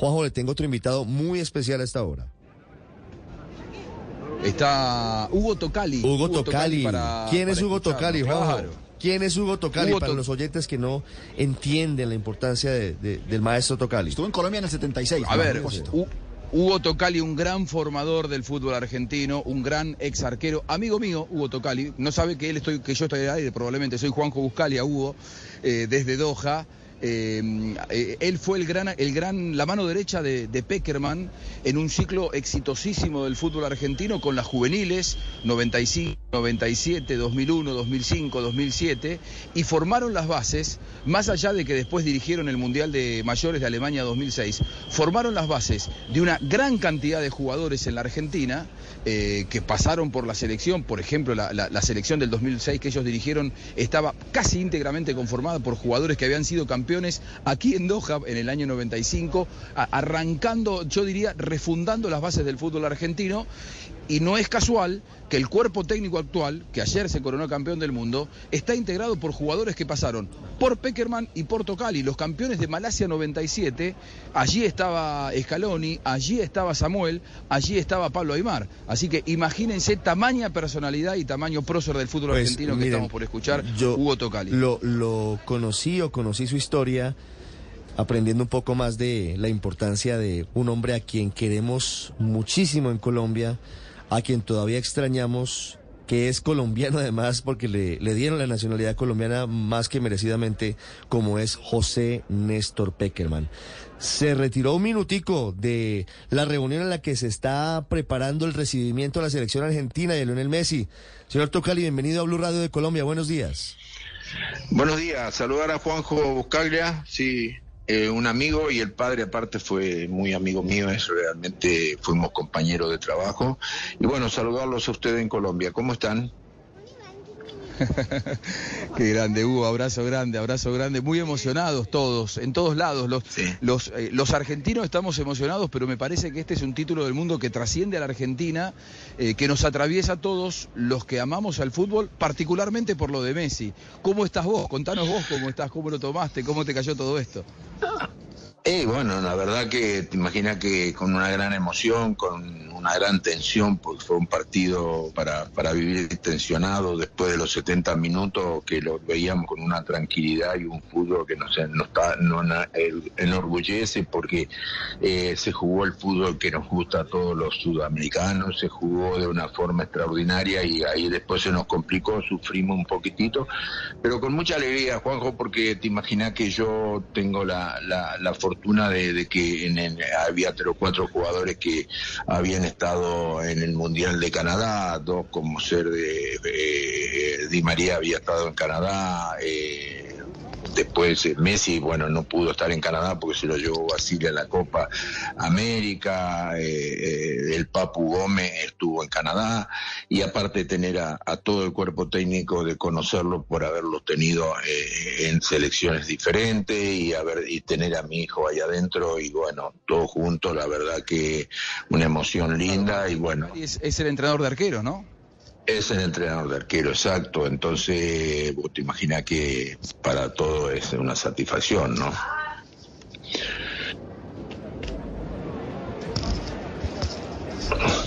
Juanjo, le tengo otro invitado muy especial a esta hora. Está Hugo Tocali. Hugo, Tocali. ¿Quién es Hugo Tocali, Juanjo? ¿Quién es Hugo Tocali? para los oyentes que no entienden la importancia del maestro Tocali. Estuvo en Colombia en el 76. A ver, Hugo Tocali, un gran formador del fútbol argentino, un gran ex arquero, amigo mío, Hugo Tocali, no sabe que él estoy, que yo estoy al aire, probablemente soy Juanjo Buscalia, Hugo, eh, desde Doha. Eh, eh, él fue el gran, el gran, la mano derecha de, de, Peckerman en un ciclo exitosísimo del fútbol argentino con las juveniles 95, 97, 2001, 2005, 2007 y formaron las bases, más allá de que después dirigieron el Mundial de Mayores de Alemania 2006, formaron las bases de una gran cantidad de jugadores en la Argentina eh, que pasaron por la selección, por ejemplo, la, selección del 2006 que ellos dirigieron estaba casi íntegramente conformada por jugadores que habían sido campeones aquí en Doha en el año 95, arrancando, yo diría, refundando las bases del fútbol argentino. Y no es casual que el cuerpo técnico actual, que ayer se coronó campeón del mundo, está integrado por jugadores que pasaron por Peckerman y por Tocali, los campeones de Malasia 97. Allí estaba Scaloni, allí estaba Samuel, allí estaba Pablo Aymar. Así que imagínense tamaña personalidad y tamaño prócer del fútbol pues, argentino que estamos por escuchar, yo Hugo Tocali. Lo, lo conocí o conocí su historia aprendiendo un poco más de la importancia de un hombre a quien queremos muchísimo en Colombia a quien todavía extrañamos, que es colombiano además, porque le, dieron la nacionalidad colombiana más que merecidamente, como es José Néstor Peckerman. Se retiró un minutico de la reunión en la que se está preparando el recibimiento de la selección argentina de Lionel Messi. Señor Tocali, bienvenido a Blue Radio de Colombia. Buenos días. Buenos días. Saludar a Juanjo Buscaglia. Sí, eh, un amigo y el padre aparte fue muy amigo mío, es realmente fuimos compañeros de trabajo. Y bueno, saludarlos a ustedes en Colombia. ¿Cómo están? Qué grande, Hugo, abrazo grande, abrazo grande. Muy emocionados todos, en todos lados. Los, los, eh, los, argentinos estamos emocionados, pero me parece que este es un título del mundo que trasciende a la Argentina, eh, que nos atraviesa a todos los que amamos al fútbol, particularmente por lo de Messi. ¿Cómo estás vos? Contanos vos cómo estás, cómo lo tomaste, cómo te cayó todo esto. Eh, bueno, la verdad que te imaginas que con una gran emoción, con una gran tensión, porque fue un partido para, para vivir tensionado después de los 70 minutos, que lo veíamos con una tranquilidad y un fútbol que nos, nos, está, nos enorgullece porque eh, se jugó el fútbol que nos gusta a todos los sudamericanos, se jugó de una forma extraordinaria y ahí después se nos complicó, sufrimos un poquitito, pero con mucha alegría, Juanjo, porque te imaginas que yo tengo la, la, fortuna de, que en había tres o cuatro jugadores que habían estado en el Mundial de Canadá, dos como ser de, Di María había estado en Canadá, eh, Después eh, Messi, bueno, no pudo estar en Canadá porque se lo llevó Basile a la Copa América, eh, eh, el Papu Gómez estuvo en Canadá y aparte tener a, todo el cuerpo técnico de conocerlo por haberlo tenido en selecciones diferentes y, haber, y tener a mi hijo ahí adentro y bueno, todo junto, la verdad que una emoción linda y bueno. es el entrenador de arquero, ¿no? Es el entrenador de arquero, exacto. Entonces, te imaginas que para todo es una satisfacción, ¿no?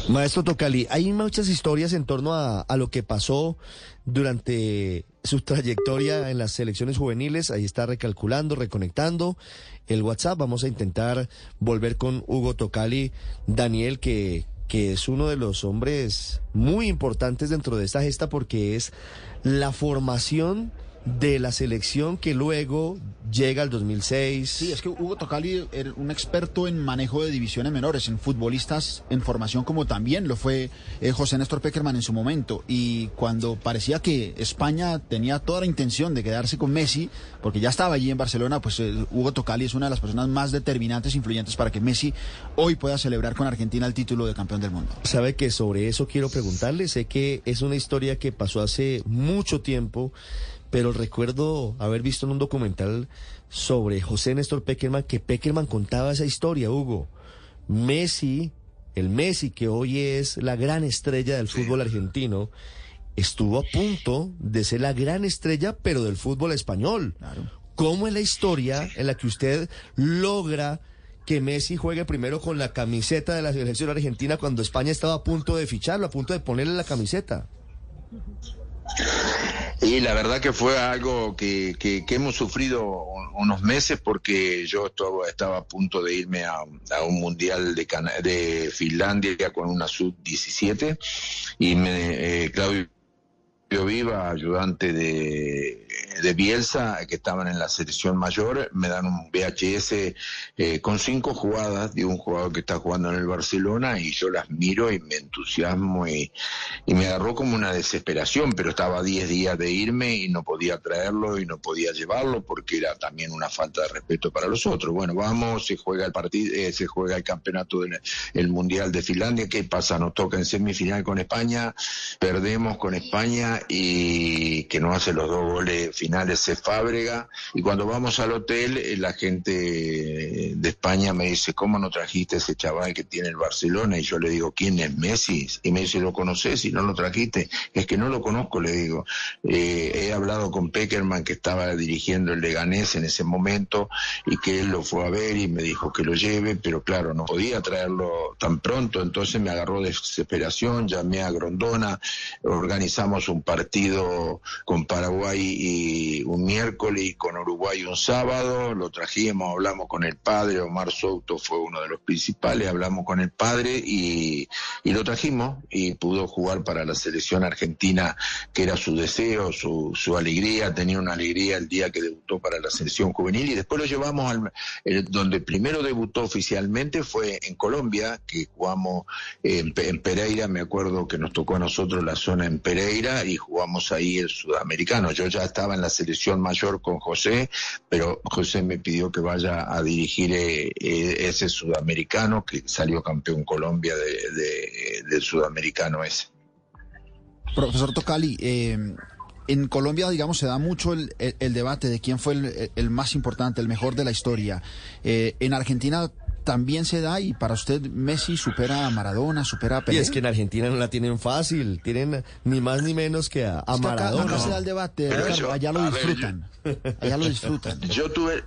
Maestro Tocali, hay muchas historias en torno a, a, lo que pasó durante su trayectoria en las selecciones juveniles. Ahí está recalculando, reconectando el WhatsApp. Vamos a intentar volver con Hugo Tocali, Daniel, que, que es uno de los hombres muy importantes dentro de esta gesta porque es la formación de la selección que luego llega al 2006. Sí, es que Hugo Tocali era un experto en manejo de divisiones menores, en futbolistas en formación como también lo fue eh, José Néstor Peckerman en su momento. Y cuando parecía que España tenía toda la intención de quedarse con Messi, porque ya estaba allí en Barcelona, pues eh, Hugo Tocali es una de las personas más determinantes, e influyentes para que Messi hoy pueda celebrar con Argentina el título de campeón del mundo. Sabe que sobre eso quiero preguntarle, sé que es una historia que pasó hace mucho tiempo pero recuerdo haber visto en un documental sobre José Néstor Peckerman que Peckerman contaba esa historia, Hugo. Messi, el Messi que hoy es la gran estrella del fútbol argentino, estuvo a punto de ser la gran estrella, pero del fútbol español. ¿Cómo es la historia en la que usted logra que Messi juegue primero con la camiseta de la selección argentina cuando España estaba a punto de ficharlo, a punto de ponerle la camiseta? Y la verdad que fue algo que, que, hemos sufrido unos meses porque yo estaba, a punto de irme a, un mundial de, de Finlandia con una sub-17 y me, eh, Claudio Viva, ayudante de, de, Bielsa, que estaban en la selección mayor, me dan un VHS eh, con cinco jugadas de un jugador que está jugando en el Barcelona y yo las miro y me entusiasmo y, y me agarró como una desesperación, pero estaba a 10 días de irme y no podía traerlo y no podía llevarlo porque era también una falta de respeto para los otros. Bueno, vamos, se juega el partido, eh, se juega el campeonato del el Mundial de Finlandia, ¿qué pasa? Nos toca en semifinal con España, perdemos con España y que no hace los dos goles finales se Fábrega. Y cuando vamos al hotel, eh, la gente de España me dice, ¿cómo no trajiste ese chaval que tiene el Barcelona? Y yo le digo, ¿quién es Messi? Y me dice, ¿lo conoces y no lo trajiste? Es que no lo conozco, le digo. Eh, he hablado con Peckerman, que estaba dirigiendo el Leganés en ese momento, y que él lo fue a ver y me dijo que lo lleve, pero claro, no podía traerlo tan pronto, entonces me agarró desesperación, llamé a Grondona, organizamos un partido con Paraguay y un miércoles con Uruguay un sábado, lo trajimos, hablamos con el padre, Omar Souto fue uno de los principales, hablamos con el padre y, y lo trajimos y pudo jugar para la selección argentina, que era su deseo, su, su alegría, tenía una alegría el día que debutó para la selección juvenil y después lo llevamos al, donde primero debutó oficialmente fue en Colombia, que jugamos en, en Pereira, me acuerdo que nos tocó a nosotros la zona en Pereira y jugamos ahí el sudamericano. Yo ya estaba en la selección mayor con José, pero José me pidió que vaya a dirigir eh, eh, ese sudamericano que salió campeón Colombia de, del sudamericano ese. Profesor Tocali, eh, en Colombia, digamos, se da mucho el, debate de quién fue el, más importante, el mejor de la historia. en Argentina también se da y para usted Messi supera a Maradona, supera a Pelé. Y es que en Argentina no la tienen fácil, tienen ni más ni menos que a, Maradona. Acá, se da el debate, allá lo disfrutan, allá lo disfrutan. Yo tuve,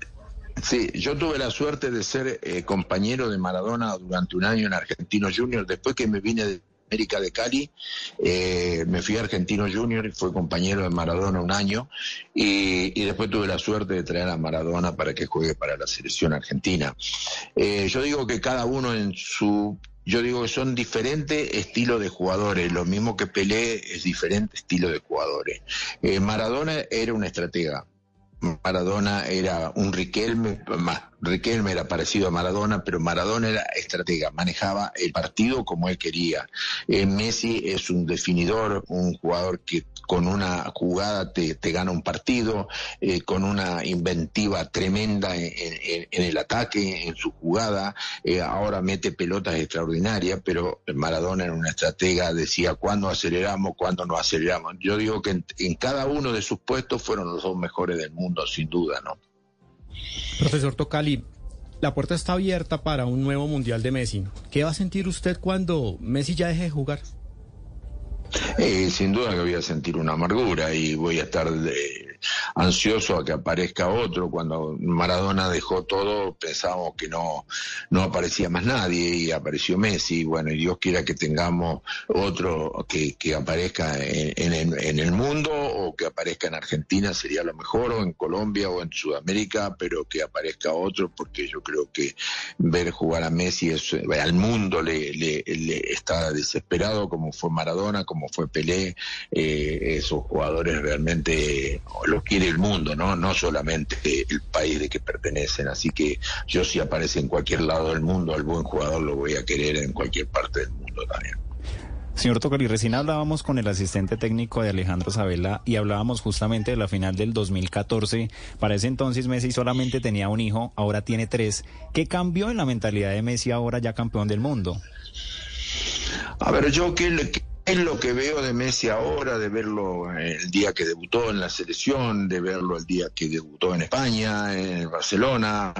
Sí, yo tuve la suerte de ser eh, compañero de Maradona durante un año en Argentino Junior, después que me vine de América de Cali, eh, me fui a Argentino Junior y fue compañero de Maradona un año y, después tuve la suerte de traer a Maradona para que juegue para la selección argentina. Eh, yo digo que cada uno en su yo digo que son diferentes estilos de jugadores, lo mismo que Pelé es diferente estilo de jugadores. Eh, Maradona era una estratega, Maradona era un Riquelme, más Riquelme era parecido a Maradona, pero Maradona era estratega, manejaba el partido como él quería. Eh, Messi es un definidor, un jugador que con una jugada te, gana un partido, eh, con una inventiva tremenda en, el ataque, en su jugada. Eh, ahora mete pelotas extraordinarias, pero Maradona era una estratega, decía cuándo aceleramos, cuándo no aceleramos. Yo digo que en cada uno de sus puestos fueron los dos mejores del mundo, sin duda, ¿no? Profesor Tocali, la puerta está abierta para un nuevo Mundial de Messi. ¿Qué va a sentir usted cuando Messi ya deje de jugar? Eh, sin duda que voy a sentir una amargura y voy a estar de, ansioso a que aparezca otro. Cuando Maradona dejó todo, pensábamos que no, no aparecía más nadie y apareció Messi. Bueno, y Dios quiera que tengamos otro que, que aparezca en, en, el mundo o que aparezca en Argentina sería lo mejor, o en Colombia o en Sudamérica, pero que aparezca otro porque yo creo que ver jugar a Messi es, al mundo le, le, está desesperado como fue Maradona, como fue Pelé, eh, esos jugadores realmente los quiere el mundo, ¿no? No solamente el país de que pertenecen. Así que yo si aparece en cualquier lado del mundo, al buen jugador lo voy a querer en cualquier parte del mundo también. Señor Tocali, recién hablábamos con el asistente técnico de Alejandro Sabela y hablábamos justamente de la final del 2014. Para ese entonces Messi solamente tenía un hijo, ahora tiene tres. ¿Qué cambió en la mentalidad de Messi ahora ya campeón del mundo? A ver, yo que es lo que veo de Messi ahora, de verlo el día que debutó en la selección, de verlo el día que debutó en España, en Barcelona,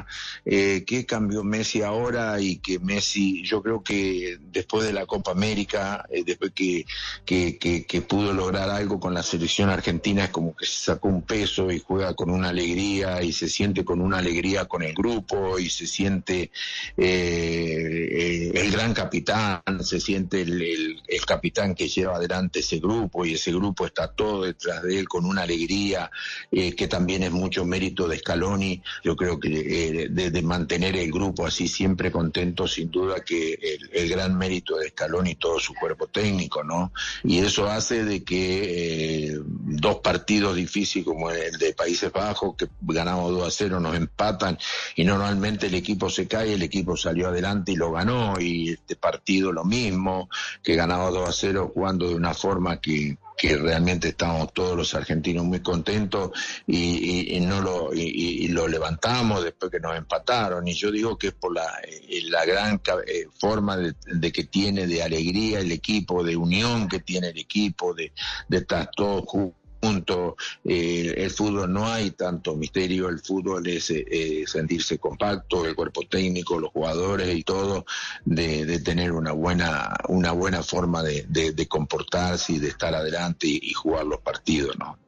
eh, qué cambió Messi ahora y que Messi, yo creo que después de la Copa América, eh, después que, que, pudo lograr algo con la selección argentina, es como que se sacó un peso y juega con una alegría y se siente con una alegría con el grupo y se siente eh, el gran capitán, se siente el, el capitán que lleva adelante ese grupo y ese grupo está todo detrás de él con una alegría eh, que también es mucho mérito de Scaloni. Yo creo que eh, de, mantener el grupo así siempre contento, sin duda que el, gran mérito de Scaloni y todo su cuerpo técnico, ¿no? Y eso hace de que eh, dos partidos difíciles como el de Países Bajos, que ganamos 2 a 0, nos empatan y normalmente el equipo se cae, el equipo salió adelante y lo ganó y este partido lo mismo, que ganaba 2 a 0 jugando de una forma que, realmente estamos todos los argentinos muy contentos y, no lo y, lo levantamos después que nos empataron. Y yo digo que es por la, eh, la gran eh, forma de, que tiene de alegría el equipo de unión que tiene el equipo de, de estar todos juntos punto, eh, el fútbol no hay tanto misterio, el fútbol es eh, sentirse compacto, el cuerpo técnico, los jugadores y todo, de, tener una buena, una buena forma de, comportarse y de estar adelante y, jugar los partidos, ¿no?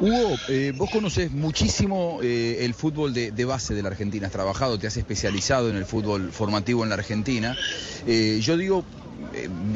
Hugo, eh, vos conoces muchísimo el fútbol de, base de la Argentina, has trabajado, te has especializado en el fútbol formativo en la Argentina. yo digo, eh,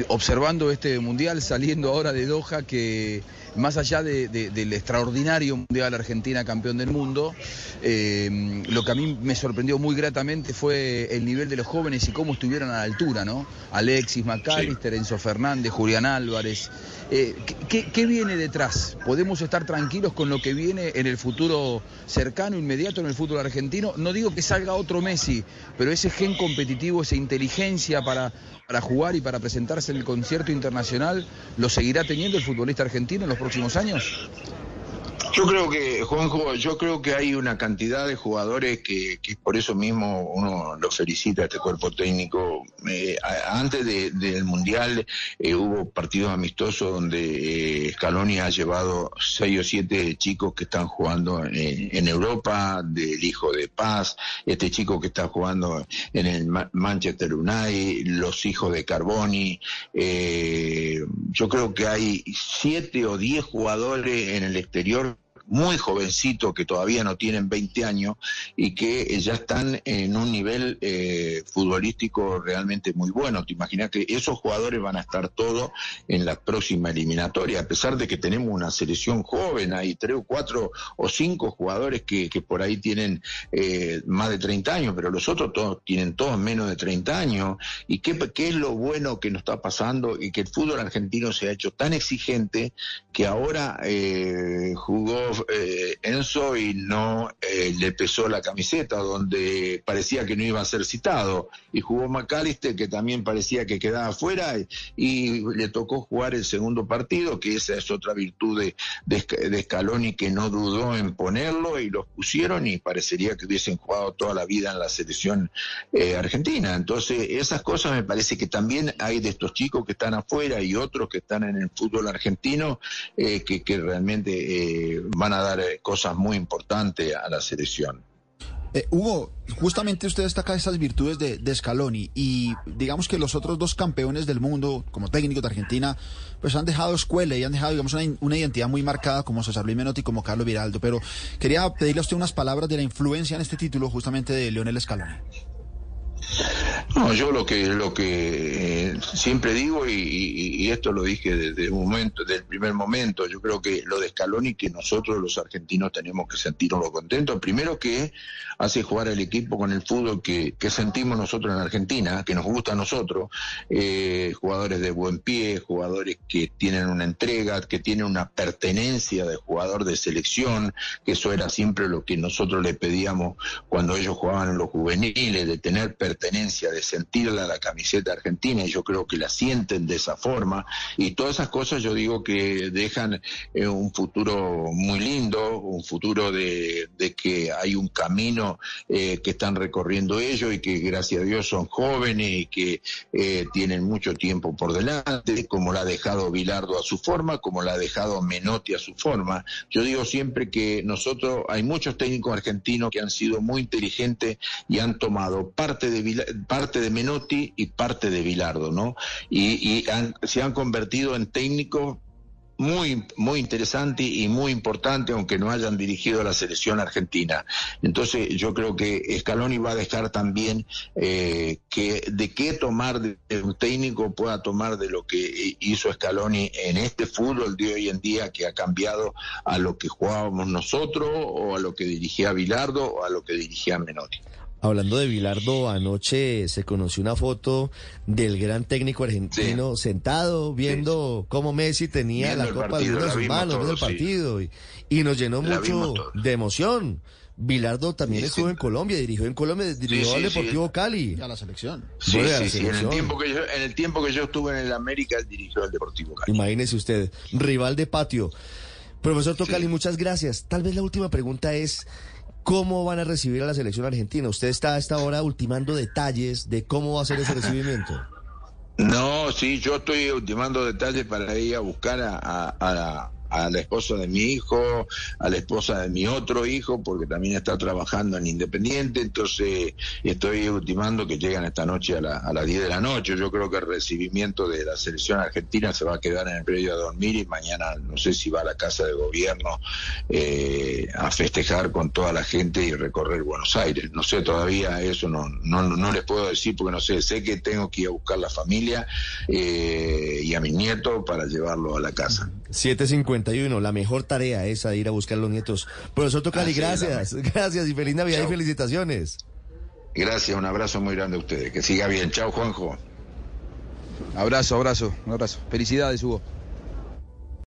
observando este mundial, saliendo ahora de Doha, que más allá del extraordinario Mundial Argentina campeón del mundo, eh, lo que a mí me sorprendió muy gratamente fue el nivel de los jóvenes y cómo estuvieron a la altura, ¿no? Alexis McAllister, Enzo Fernández, Julián Álvarez. Eh, ¿qué, viene detrás? ¿Podemos estar tranquilos con lo que viene en el futuro cercano, inmediato en el fútbol argentino? No digo que salga otro Messi, pero ese gen competitivo, esa inteligencia para, para jugar y para presentarse en el concierto internacional, ¿lo seguirá teniendo el futbolista argentino en los próximos años? Yo creo que, Juanjo, yo creo que hay una cantidad de jugadores que, por eso mismo uno lo felicita a este cuerpo técnico. Eh, antes del Mundial eh, hubo partidos amistosos donde eh, Scaloni ha llevado seis o siete chicos que están jugando en Europa, del hijo de Paz, este chico que está jugando en el Manchester United, los hijos de Carboni. yo creo que hay siete o diez jugadores en el exterior muy jovencitos que todavía no tienen 20 años y que ya están en un nivel eh, futbolístico realmente muy bueno. Te imaginas que esos jugadores van a estar todos en la próxima eliminatoria, a pesar de que tenemos una selección joven, hay tres o cuatro o cinco jugadores que, que por ahí tienen eh, más de 30 años, pero los otros todos tienen todos menos de 30 años. ¿Y qué, qué es lo bueno que nos está pasando y que el fútbol argentino se ha hecho tan exigente que ahora eh, jugó eh, Enzo y no eh, le pesó la camiseta, donde parecía que no iba a ser citado. Y jugó McAllister, que también parecía que quedaba fuera, y, le tocó jugar el segundo partido, que esa es otra virtud de, de, Scaloni, que no dudó en ponerlo, y los pusieron, y parecería que hubiesen jugado toda la vida en la selección eh, argentina. Entonces, esas cosas me parece que también hay de estos chicos que están afuera y otros que están en el fútbol argentino, que, que realmente van van a dar eh, cosas muy importantes a la selección. Eh, Hugo, justamente usted destaca esas virtudes de, de, Scaloni y digamos que los otros dos campeones del mundo como técnicos de Argentina pues han dejado escuela y han dejado digamos una, una identidad muy marcada como César Luis Menotti y como Carlos Viraldo, pero quería pedirle a usted unas palabras de la influencia en este título justamente de Leonel Scaloni. No, yo lo que lo que eh, siempre digo y, esto lo dije desde un momento, desde el primer momento, yo creo que lo de Scaloni que nosotros los argentinos tenemos que sentirnos contentos. Primero que hace jugar al equipo con el fútbol que, sentimos nosotros en Argentina, que nos gusta a nosotros, eh, jugadores de buen pie, jugadores que tienen una entrega, que tienen una pertenencia de jugador de selección, que eso era siempre lo que nosotros le pedíamos cuando ellos jugaban en los juveniles, de tener pertenencia de sentirla la camiseta argentina y yo creo que la sienten de esa forma y todas esas cosas yo digo que dejan eh, un futuro muy lindo, un futuro de, que hay un camino eh, que están recorriendo ellos y que gracias a Dios son jóvenes y que eh, tienen mucho tiempo por delante, como la ha dejado Bilardo a su forma, como la ha dejado Menotti a su forma. Yo digo siempre que nosotros, hay muchos técnicos argentinos que han sido muy inteligentes y han tomado parte de, parte de Menotti y parte de Bilardo, ¿no? Y, se han convertido en técnicos muy, muy interesante y muy importante, aunque no hayan dirigido la selección argentina. Entonces, yo creo que Scaloni va a dejar también eh, que de qué tomar de, un técnico pueda tomar de lo que hizo Scaloni en este fútbol de hoy en día que ha cambiado a lo que jugábamos nosotros o a lo que dirigía Bilardo o a lo que dirigía Menotti. Hablando de Bilardo, anoche se conoció una foto del gran técnico argentino sentado viendo cómo Messi tenía la Copa Mundo en sus manos, viendo el partido, y, nos llenó mucho de emoción. Bilardo también estuvo en Colombia, dirigió en Colombia, dirigió al Deportivo Cali. a la selección. Sí, sí, En, el tiempo que yo, en el tiempo que yo estuve en el América, dirigió al Deportivo Cali. Imagínese usted, rival de patio. Profesor Tocali, muchas gracias. Tal vez la última pregunta es, ¿Cómo van a recibir a la selección argentina? Usted está a esta hora ultimando detalles de cómo va a ser ese recibimiento. No, sí, yo estoy ultimando detalles para ir a buscar a, a, a la esposa de mi hijo, a la esposa de mi otro hijo, porque también está trabajando en Independiente, entonces estoy ultimando que llegan esta noche a, las 10 de la noche. Yo creo que el recibimiento de la selección argentina se va a quedar en el predio a dormir y mañana no sé si va a la casa de gobierno eh, a festejar con toda la gente y recorrer Buenos Aires. No sé todavía eso, no, no, no les puedo decir porque no sé, sé que tengo que ir a buscar la familia eh, y a mi nieto para llevarlo a la casa. 751, la mejor tarea esa de ir a buscar a los nietos. Profesor Tocali, gracias, gracias y feliz Navidad y felicitaciones. Gracias, un abrazo muy grande a ustedes. Que siga bien. Chao, Juanjo. Abrazo, abrazo, un abrazo. Felicidades, Hugo.